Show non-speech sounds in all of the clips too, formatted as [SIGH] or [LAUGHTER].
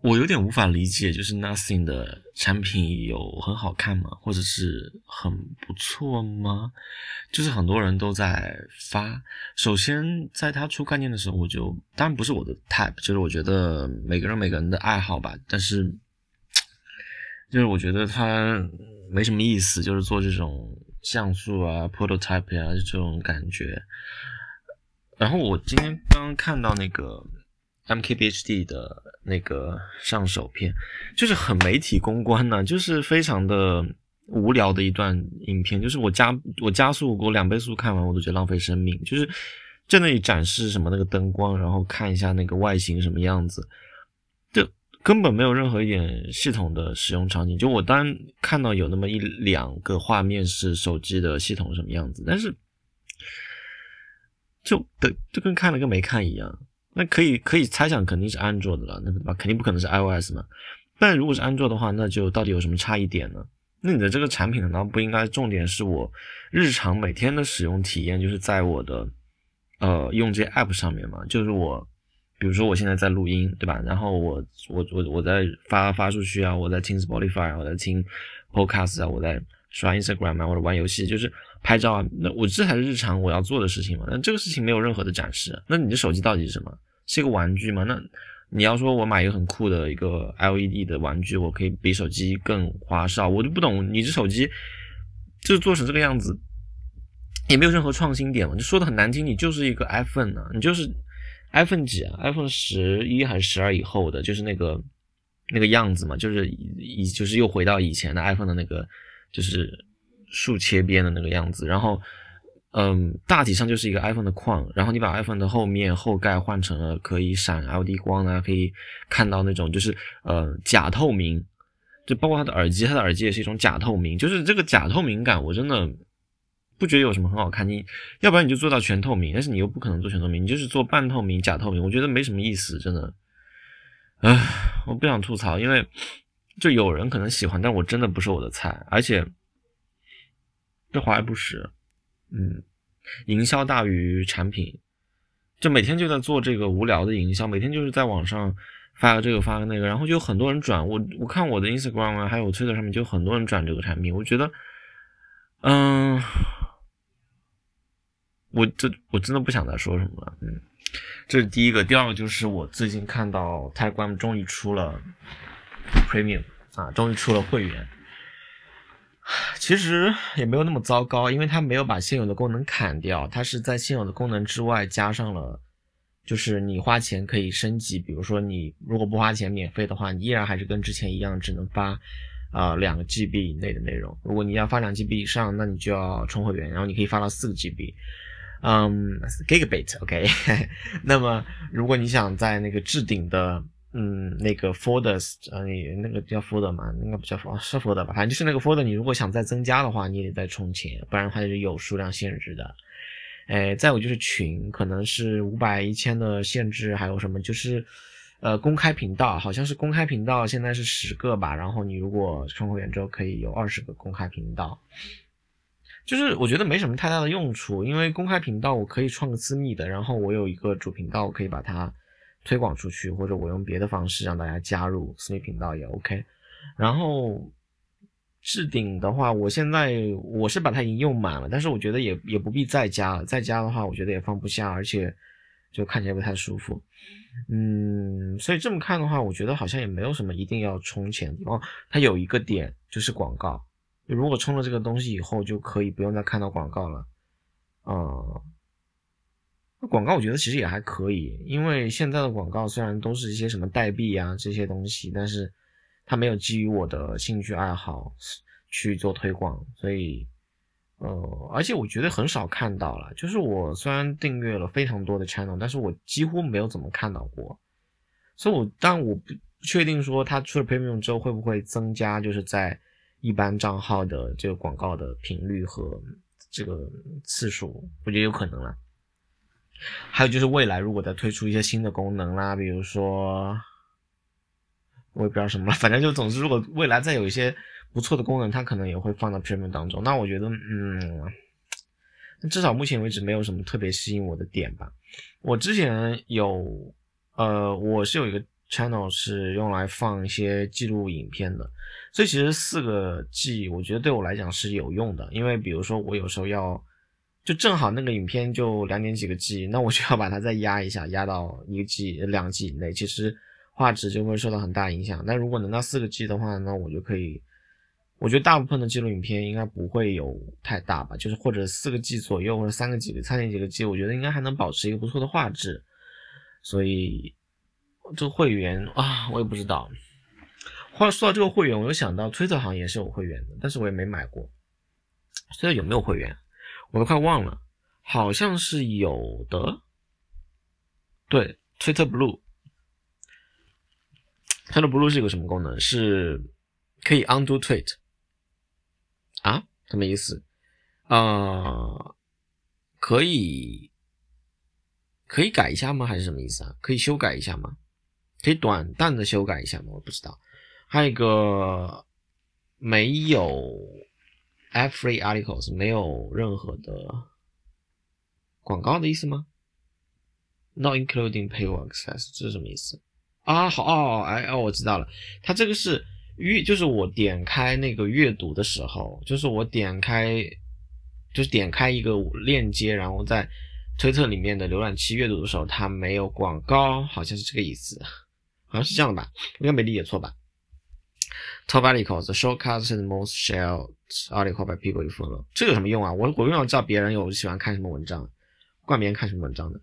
我有点无法理解，就是 Nothing 的产品有很好看吗？或者是很不错吗？就是很多人都在发。首先，在他出概念的时候，我就当然不是我的 type，就是我觉得每个人每个人的爱好吧。但是，就是我觉得他没什么意思，就是做这种像素啊、prototype 啊这种感觉。然后我今天刚刚看到那个。MKBHD 的那个上手片，就是很媒体公关呢，就是非常的无聊的一段影片，就是我加我加速我两倍速看完，我都觉得浪费生命。就是在那里展示什么那个灯光，然后看一下那个外形什么样子，就根本没有任何一点系统的使用场景。就我当然看到有那么一两个画面是手机的系统什么样子，但是就的就跟看了跟没看一样。那可以可以猜想肯定是安卓的了，那对吧？肯定不可能是 iOS 嘛。但如果是安卓的话，那就到底有什么差异点呢？那你的这个产品难道不应该重点是我日常每天的使用体验，就是在我的呃用这些 app 上面嘛？就是我，比如说我现在在录音，对吧？然后我我我我在发发出去啊，我在听 Spotify，我在听 Podcast 啊，我在刷 Instagram 啊，或者玩游戏，就是拍照啊。那我这才是日常我要做的事情嘛。那这个事情没有任何的展示。那你的手机到底是什么？是一个玩具嘛？那你要说我买一个很酷的一个 LED 的玩具，我可以比手机更花哨，我就不懂你这手机就做成这个样子，也没有任何创新点嘛？你说的很难听，你就是一个 iPhone 啊，你就是 iPhone 几啊？iPhone 十一还是十二以后的，就是那个那个样子嘛，就是以就是又回到以前的 iPhone 的那个就是竖切边的那个样子，然后。嗯，大体上就是一个 iPhone 的框，然后你把 iPhone 的后面后盖换成了可以闪 LED 光啊，可以看到那种就是呃假透明，就包括它的耳机，它的耳机也是一种假透明，就是这个假透明感，我真的不觉得有什么很好看。你要不然你就做到全透明，但是你又不可能做全透明，你就是做半透明、假透明，我觉得没什么意思，真的。唉，我不想吐槽，因为就有人可能喜欢，但我真的不是我的菜，而且这华而不实。嗯，营销大于产品，就每天就在做这个无聊的营销，每天就是在网上发个这个发个那个，然后就有很多人转我，我看我的 Instagram 啊，还有 Twitter 上面就很多人转这个产品，我觉得，嗯，我这我真的不想再说什么了，嗯，这是第一个，第二个就是我最近看到 Telegram 终于出了 Premium 啊，终于出了会员。[SIGHS] 其实也没有那么糟糕，因为它没有把现有的功能砍掉，它是在现有的功能之外加上了，就是你花钱可以升级，比如说你如果不花钱免费的话，你依然还是跟之前一样，只能发，呃两个 GB 以内的内容。如果你要发两 GB 以上，那你就要充会员，然后你可以发到四个 GB，嗯，Gigabit，OK。[LAUGHS] 那么如果你想在那个置顶的。嗯，那个 folders，呃，那个叫 folder 嘛，应该不叫 folder，是 folder 吧？反正就是那个 folder，你如果想再增加的话，你也得再充钱，不然它是有数量限制的。哎，再有就是群，可能是五百、一千的限制，还有什么就是，呃，公开频道，好像是公开频道现在是十个吧，然后你如果充会员之后可以有二十个公开频道，就是我觉得没什么太大的用处，因为公开频道我可以创个私密的，然后我有一个主频道，我可以把它。推广出去，或者我用别的方式让大家加入私密频道也 OK。然后置顶的话，我现在我是把它已经用满了，但是我觉得也也不必再加了。再加的话，我觉得也放不下，而且就看起来不太舒服。嗯，所以这么看的话，我觉得好像也没有什么一定要充钱的地方。它有一个点就是广告，如果充了这个东西以后，就可以不用再看到广告了。嗯。广告我觉得其实也还可以，因为现在的广告虽然都是一些什么代币啊这些东西，但是它没有基于我的兴趣爱好去做推广，所以呃，而且我觉得很少看到了。就是我虽然订阅了非常多的 channel，但是我几乎没有怎么看到过。所以我但我不确定说它出了 premium 之后会不会增加，就是在一般账号的这个广告的频率和这个次数，我觉得有可能了。还有就是未来如果再推出一些新的功能啦，比如说我也不知道什么了，反正就总之如果未来再有一些不错的功能，它可能也会放到 Premium 当中。那我觉得，嗯，至少目前为止没有什么特别吸引我的点吧。我之前有，呃，我是有一个 channel 是用来放一些记录影片的，所以其实四个 G 我觉得对我来讲是有用的，因为比如说我有时候要就正好那个影片就两点几个 G，那我就要把它再压一下，压到一个 G 两 G 以内，其实画质就会受到很大影响。但如果能到四个 G 的话，那我就可以，我觉得大部分的记录影片应该不会有太大吧，就是或者四个 G 左右或者三个 G、三点几个 G，我觉得应该还能保持一个不错的画质，所以。这个会员啊，我也不知道。话说到这个会员，我又想到推特好像也是有会员的，但是我也没买过。推特有没有会员，我都快忘了，好像是有的。对，Twitter Blue，它的 Blue 是一个什么功能？是可以 undo tweet 啊？什么意思？啊，可以可以改一下吗？还是什么意思啊？可以修改一下吗？可以短暂的修改一下吗？我不知道。还有一个没有 free articles，没有任何的广告的意思吗？Not including paywall access，这是什么意思啊？好哦，哎哦，我知道了。它这个是阅，就是我点开那个阅读的时候，就是我点开，就是点开一个链接，然后在推特里面的浏览器阅读的时候，它没有广告，好像是这个意思。好像是这样的吧，应该没理解错吧？Top articles, shortcuts and most shared article by people you follow。这有什么用啊？我我永远知道别人有喜欢看什么文章，管别人看什么文章的。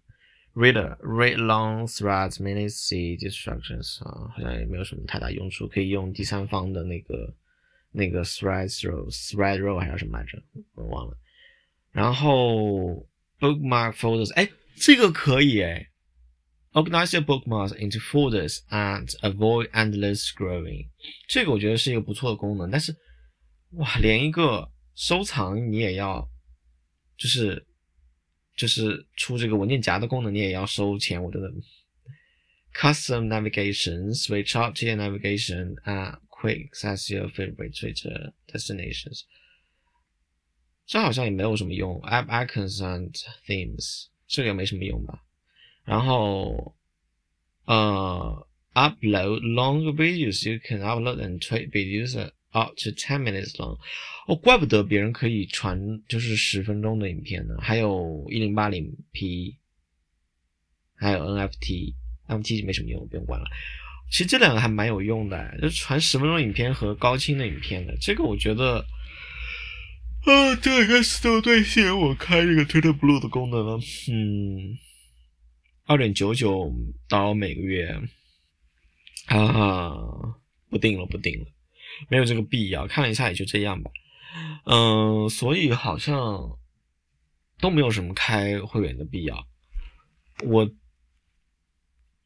Reader read long threads, many see distractions。啊，好像也没有什么太大用处，可以用第三方的那个那个 thread row, thread row 还是什么来着？我忘了。然后 bookmark folders，哎，这个可以哎。Organize your bookmarks into folders and avoid endless scrolling。这个我觉得是一个不错的功能，但是哇，连一个收藏你也要，就是就是出这个文件夹的功能你也要收钱，我觉得。Custom navigation, switch out to your navigation and quick access your favorite Twitter destinations。这好像也没有什么用。App icons and themes，这个也没什么用吧。然后，呃，upload long videos you can upload and tweet videos up to ten minutes long。哦，怪不得别人可以传就是十分钟的影片呢。还有一零八零 P，还有 NFT，NFT 就没什么用，不用管了。其实这两个还蛮有用的，就传十分钟影片和高清的影片的。这个我觉得，啊，这应该是都对吸引我开这个 Twitter Blue 的功能了。嗯。二点九九刀每个月，啊，不定了，不定了，没有这个必要。看了一下，也就这样吧。嗯，所以好像都没有什么开会员的必要。我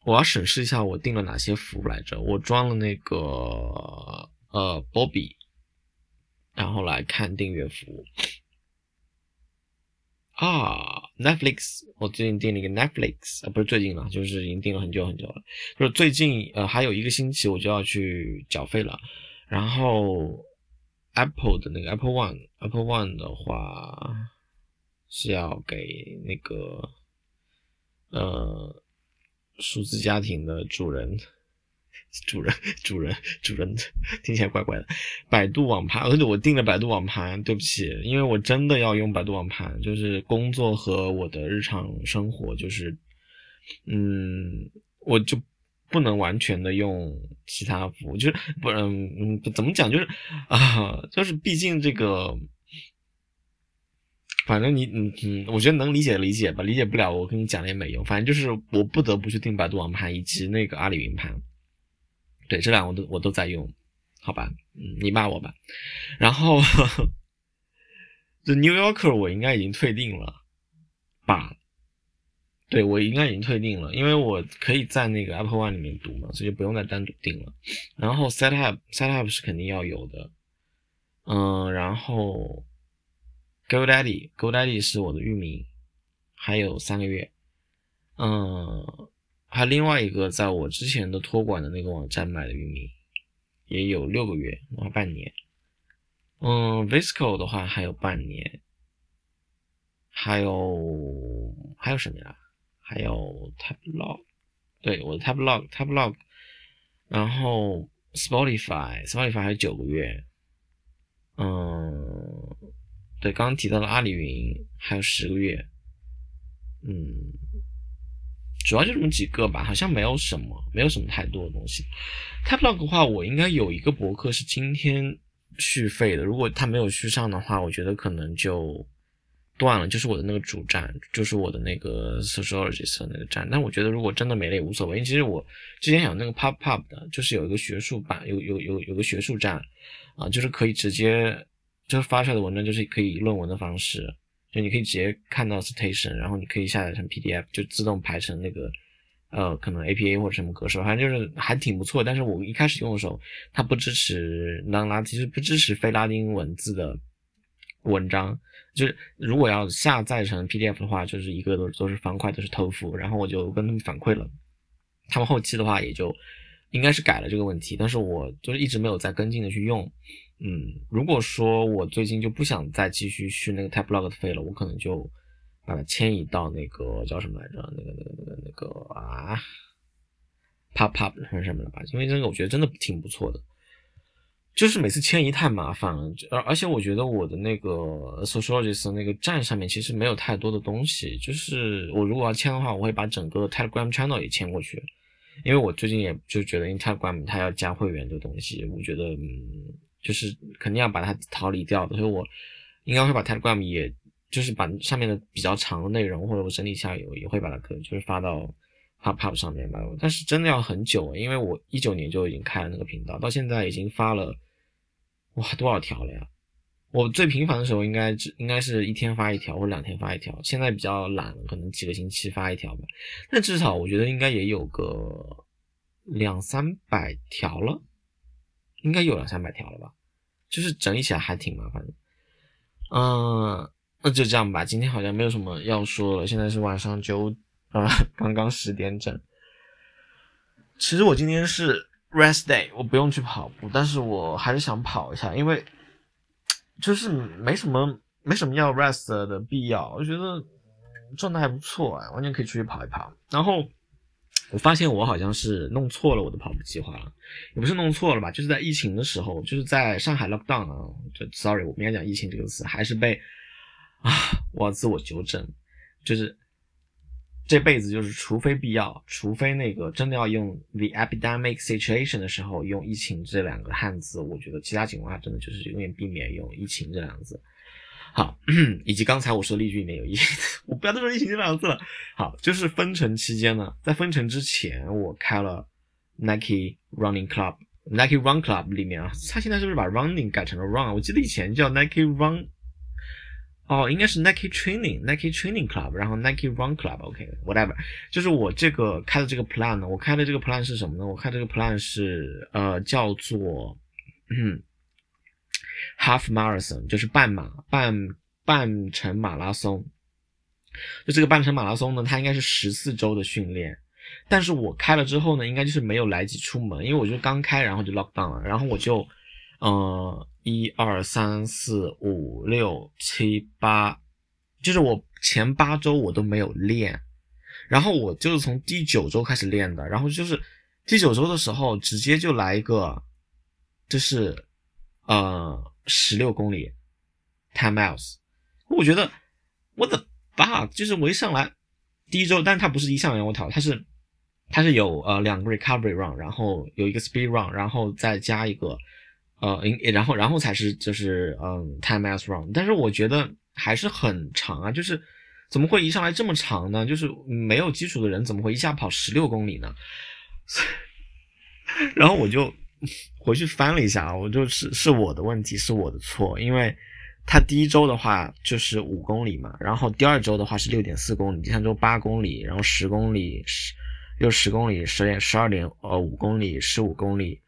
我要审视一下我订了哪些服务来着。我装了那个呃 Bobby，然后来看订阅服务。啊，Netflix，我最近订了一个 Netflix，啊，不是最近了，就是已经订了很久很久了。就是最近，呃，还有一个星期我就要去缴费了。然后 Apple 的那个 Apple One，Apple One 的话是要给那个呃数字家庭的主人。主人，主人，主人，听起来怪怪的。百度网盘，而且我订了百度网盘，对不起，因为我真的要用百度网盘，就是工作和我的日常生活，就是，嗯，我就不能完全的用其他服务，就是不，嗯嗯，怎么讲，就是啊，就是毕竟这个，反正你，嗯嗯，我觉得能理解理解吧，理解不了，我跟你讲也没用，反正就是我不得不去订百度网盘以及那个阿里云盘。对，这两个我都我都在用，好吧，嗯，你骂我吧。然后，The New Yorker 我应该已经退订了吧？对，我应该已经退订了，因为我可以在那个 Apple One 里面读嘛，所以就不用再单独订了。然后 Set Up Set Up 是肯定要有的，嗯，然后 GoDaddy GoDaddy 是我的域名，还有三个月，嗯。还另外一个，在我之前的托管的那个网站买的域名，也有六个月，然后半年。嗯，Visco 的话还有半年，还有还有什么呀？还有 Tablog，对，我的 Tablog，Tablog 然后 Spotify，Spotify 还有九个月，嗯，对，刚刚提到了阿里云还有十个月，嗯，主要就这么几个吧，好像没有什么，没有什么太多的东西。Type Log 的话，我应该有一个博客是今天续费的，如果它没有续上的话，我觉得可能就。断了，就是我的那个主站，就是我的那个 sociologist 那个站。但我觉得如果真的没了也无所谓。因为其实我之前有那个 pop pop 的，就是有一个学术版，有有有有个学术站，啊，就是可以直接就是发出来的文章就是可以论文的方式，就你可以直接看到 citation，然后你可以下载成 PDF，就自动排成那个呃可能 APA 或者什么格式，反正就是还挺不错。但是我一开始用的时候，它不支持 non 拉，其实不支持非拉丁文字的文章。就是如果要下载成 PDF 的话，就是一个都都是方块，都是偷付。然后我就跟他们反馈了，他们后期的话也就应该是改了这个问题，但是我就是一直没有再跟进的去用。嗯，如果说我最近就不想再继续续那个 TypeLog 的费了，我可能就把它迁移到那个叫什么来着？那个那个那个那个啊，PopPop 还是什么了吧？因为这个我觉得真的挺不错的。就是每次迁移太麻烦了，而而且我觉得我的那个 sociologist 那个站上面其实没有太多的东西。就是我如果要迁的话，我会把整个 Telegram channel 也迁过去，因为我最近也就觉得 Telegram 它要加会员这东西，我觉得嗯，就是肯定要把它逃离掉的，所以我应该会把 Telegram 也就是把上面的比较长的内容或者我整理一下，也也会把它可就是发到 Pop Pop 上面吧。但是真的要很久，因为我一九年就已经开了那个频道，到现在已经发了。哇，多少条了呀？我最频繁的时候应该只应该是一天发一条或两天发一条，现在比较懒，可能几个星期发一条吧。但至少我觉得应该也有个两三百条了，应该有两三百条了吧？就是整理起来还挺麻烦的。嗯，那就这样吧。今天好像没有什么要说了。现在是晚上九啊，[LAUGHS] 刚刚十点整。其实我今天是。Rest day，我不用去跑步，但是我还是想跑一下，因为就是没什么没什么要 rest 的必要。我觉得状态还不错啊，完全可以出去跑一跑。然后我发现我好像是弄错了我的跑步计划了，也不是弄错了吧，就是在疫情的时候，就是在上海 lockdown 啊，就 sorry，我不应该讲疫情这个词，还是被啊，我要自我纠正，就是。这辈子就是，除非必要，除非那个真的要用 the epidemic situation 的时候用疫情这两个汉字，我觉得其他情况下真的就是永远避免用疫情这两个字。好，以及刚才我说例句里面有疫，我不要再说疫情这两个字了。好，就是封城期间呢，在封城之前，我开了 Nike Running Club，Nike Run Club 里面啊，他现在是不是把 Running 改成了 Run？我记得以前叫 Nike Run。哦，应该是 Nike Training，Nike Training Club，然后 Nike Run Club，OK，whatever，就是我这个开的这个 plan 呢，我开的这个 plan 是什么呢？我开的这个 plan 是呃叫做嗯 Half Marathon，就是半马半半程马拉松。就这个半程马拉松呢，它应该是十四周的训练，但是我开了之后呢，应该就是没有来及出门，因为我就刚开，然后就 lock down 了，然后我就呃。一二三四五六七八，就是我前八周我都没有练，然后我就是从第九周开始练的，然后就是第九周的时候直接就来一个，就是呃十六公里，ten miles，我觉得我的 fuck，就是我一上来第一周，但是它不是一上来我跑，它是它是有呃两个 recovery run，然后有一个 speed run，然后再加一个。呃，然后然后才是就是嗯，time as run，但是我觉得还是很长啊，就是怎么会一上来这么长呢？就是没有基础的人怎么会一下跑十六公里呢？[LAUGHS] 然后我就回去翻了一下，我就是是我的问题，是我的错，因为他第一周的话就是五公里嘛，然后第二周的话是六点四公里，第三周八公里，然后十公里十又十公里，十点十二点呃五公里，十五公里。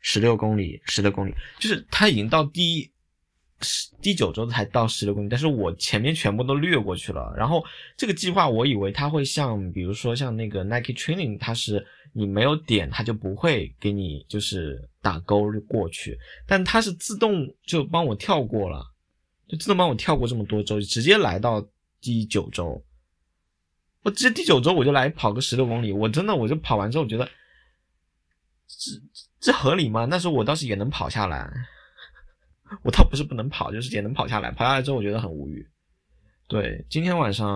十六公里，十六公里，就是他已经到第十第九周才到十六公里，但是我前面全部都略过去了。然后这个计划，我以为它会像，比如说像那个 Nike Training，它是你没有点，它就不会给你就是打勾过去，但它是自动就帮我跳过了，就自动帮我跳过这么多周，直接来到第九周。我直接第九周我就来跑个十六公里，我真的我就跑完之后觉得。这这合理吗？但是我倒是也能跑下来，我倒不是不能跑，就是也能跑下来。跑下来之后，我觉得很无语。对，今天晚上，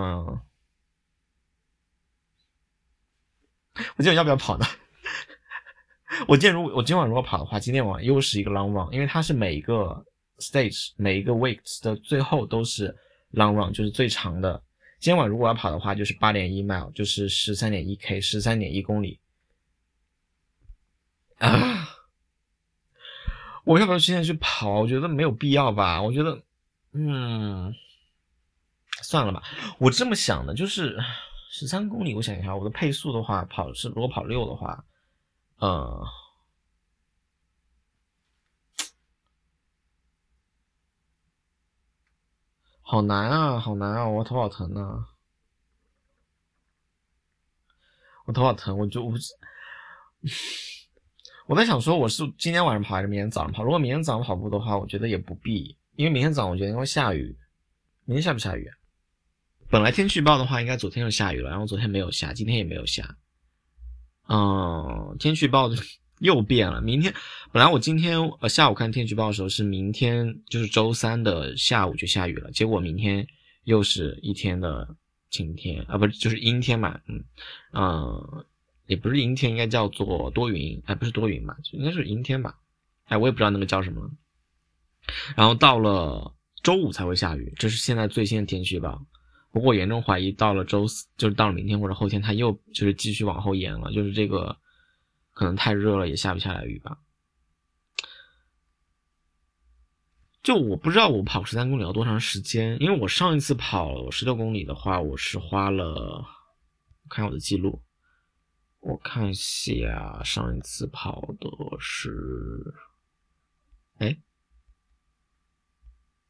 我今天要不要跑呢？[LAUGHS] 我今天如果我今晚如果跑的话，今天晚又是一个 long run，因为它是每一个 stage 每一个 weeks 的最后都是 long run，就是最长的。今晚如果要跑的话，就是八点一 mile，就是十三点一 k，十三点一公里。啊！[SIGHS] 我要不要现在去跑？我觉得没有必要吧。我觉得，嗯，算了吧。我这么想的，就是十三公里。我想一下，我的配速的话，跑是如果跑六的话，呃，好难啊，好难啊！我头好疼啊！我头好疼，我就我。[LAUGHS] 我在想说，我是今天晚上跑还是明天早上跑？如果明天早上跑步的话，我觉得也不必，因为明天早上我觉得应该会下雨。明天下不下雨？本来天气预报的话，应该昨天就下雨了，然后昨天没有下，今天也没有下。嗯，天气预报 [LAUGHS] 又变了。明天本来我今天呃下午看天气预报的时候是明天就是周三的下午就下雨了，结果明天又是一天的晴天啊，不是就是阴天嘛？嗯嗯。也不是阴天，应该叫做多云，哎，不是多云吧，应该是阴天吧，哎，我也不知道那个叫什么。然后到了周五才会下雨，这是现在最新的天气预报。不过我严重怀疑到了周四，就是到了明天或者后天，它又就是继续往后延了，就是这个可能太热了，也下不下来雨吧。就我不知道我跑十三公里要多长时间，因为我上一次跑十六公里的话，我是花了，看我的记录。我看一下，上一次跑的是，哎，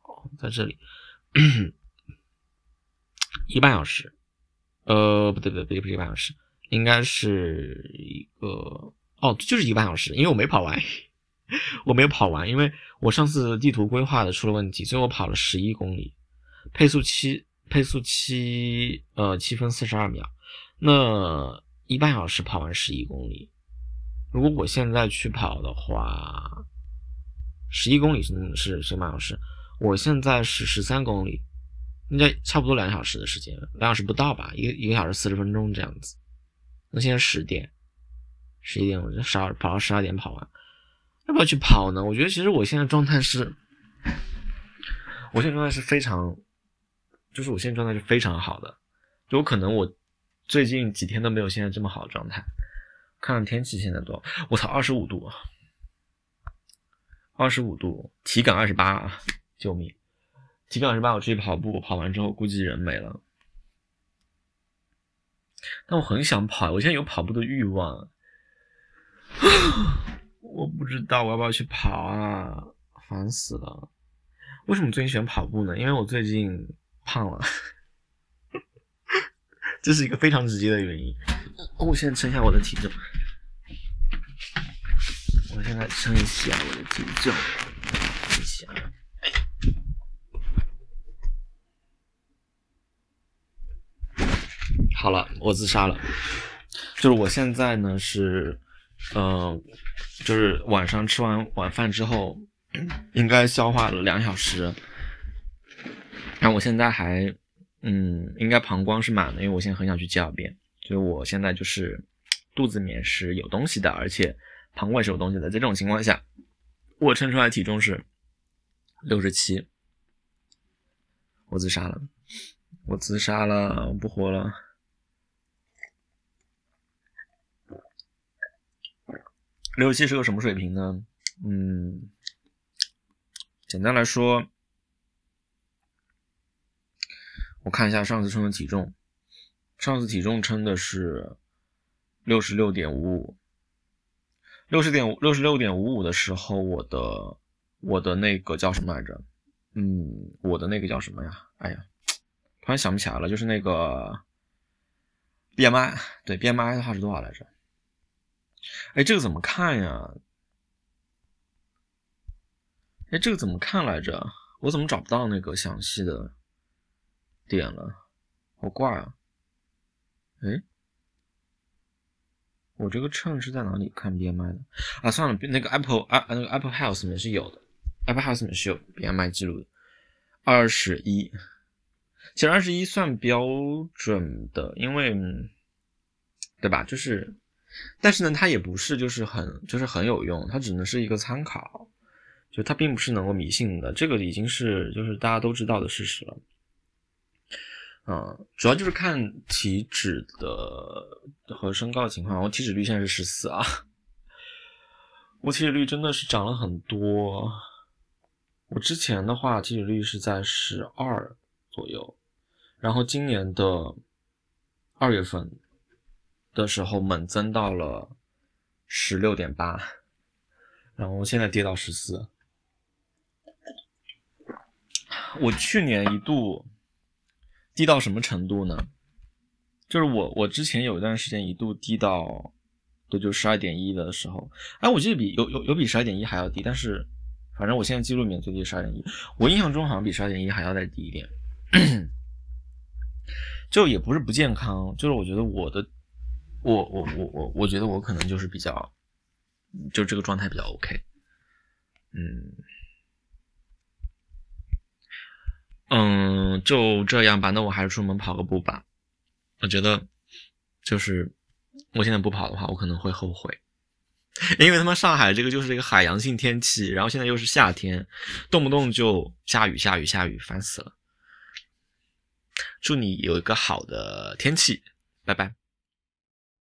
哦，在这里，一个半小时，呃，不对不对不对，不是一个半小时，应该是一个，哦，就是一个半小时，因为我没跑完，我没有跑完，因为我上次地图规划的出了问题，所以我跑了十一公里，配速七，配速七，呃，七分四十二秒，那。一半小时跑完十一公里，如果我现在去跑的话，十一公里是是是半小时，我现在是十三公里，应该差不多两小时的时间，两小时不到吧，一个一个小时四十分钟这样子。那现在十点，十一点，我就十二跑到十二点跑完，要不要去跑呢？我觉得其实我现在状态是，我现在状态是非常，就是我现在状态是非常好的，就可能我。最近几天都没有现在这么好的状态。看看天气现在多，我操，二十五度，二十五度，体感二十八，救命！体感二十八，我出去跑步，跑完之后估计人没了。但我很想跑，我现在有跑步的欲望。我不知道我要不要去跑啊，烦死了！为什么最近喜欢跑步呢？因为我最近胖了。这是一个非常直接的原因。我现在称一下我的体重。我现在称一下我的体重。好了，我自杀了。就是我现在呢是，嗯，就是晚上吃完晚饭之后，应该消化了两小时。然后我现在还。嗯，应该膀胱是满的，因为我现在很想去解便，所以我现在就是肚子里面是有东西的，而且膀胱也是有东西的。在这种情况下，我称出来体重是六十七，我自杀了，我自杀了，我不活了。六十七是个什么水平呢？嗯，简单来说。我看一下上次称的体重，上次体重称的是六十六点五五，六十点五六十六点五五的时候，我的我的那个叫什么来着？嗯，我的那个叫什么呀？哎呀，突然想不起来了，就是那个 BMI，对 BMI 的话是多少来着？哎，这个怎么看呀？哎，这个怎么看来着？我怎么找不到那个详细的？点了，好怪啊！哎，我这个秤是在哪里看 BMI 的啊？算了，那个 Apple 啊，那个 Apple Health 里面是有的，Apple Health 里面是有 BMI 记录的，二十一。其实二十一算标准的，因为，对吧？就是，但是呢，它也不是就是很就是很有用，它只能是一个参考，就它并不是能够迷信的，这个已经是就是大家都知道的事实了。嗯，主要就是看体脂的和身高情况。我体脂率现在是十四啊，我体脂率真的是涨了很多。我之前的话体脂率是在十二左右，然后今年的二月份的时候猛增到了十六点八，然后现在跌到十四。我去年一度。低到什么程度呢？就是我，我之前有一段时间一度低到，对，就十二点一的时候，哎，我记得比有有有比十二点一还要低，但是反正我现在记录里面最低十二点一，我印象中好像比十二点一还要再低一点，[CLEARS THROAT] 就也不是不健康，就是我觉得我的，我我我我我觉得我可能就是比较，就这个状态比较 OK，嗯。嗯，就这样吧。那我还是出门跑个步吧。我觉得，就是我现在不跑的话，我可能会后悔，[LAUGHS] 因为他们上海这个就是一个海洋性天气，然后现在又是夏天，动不动就下雨下雨下雨，烦死了。祝你有一个好的天气，拜拜。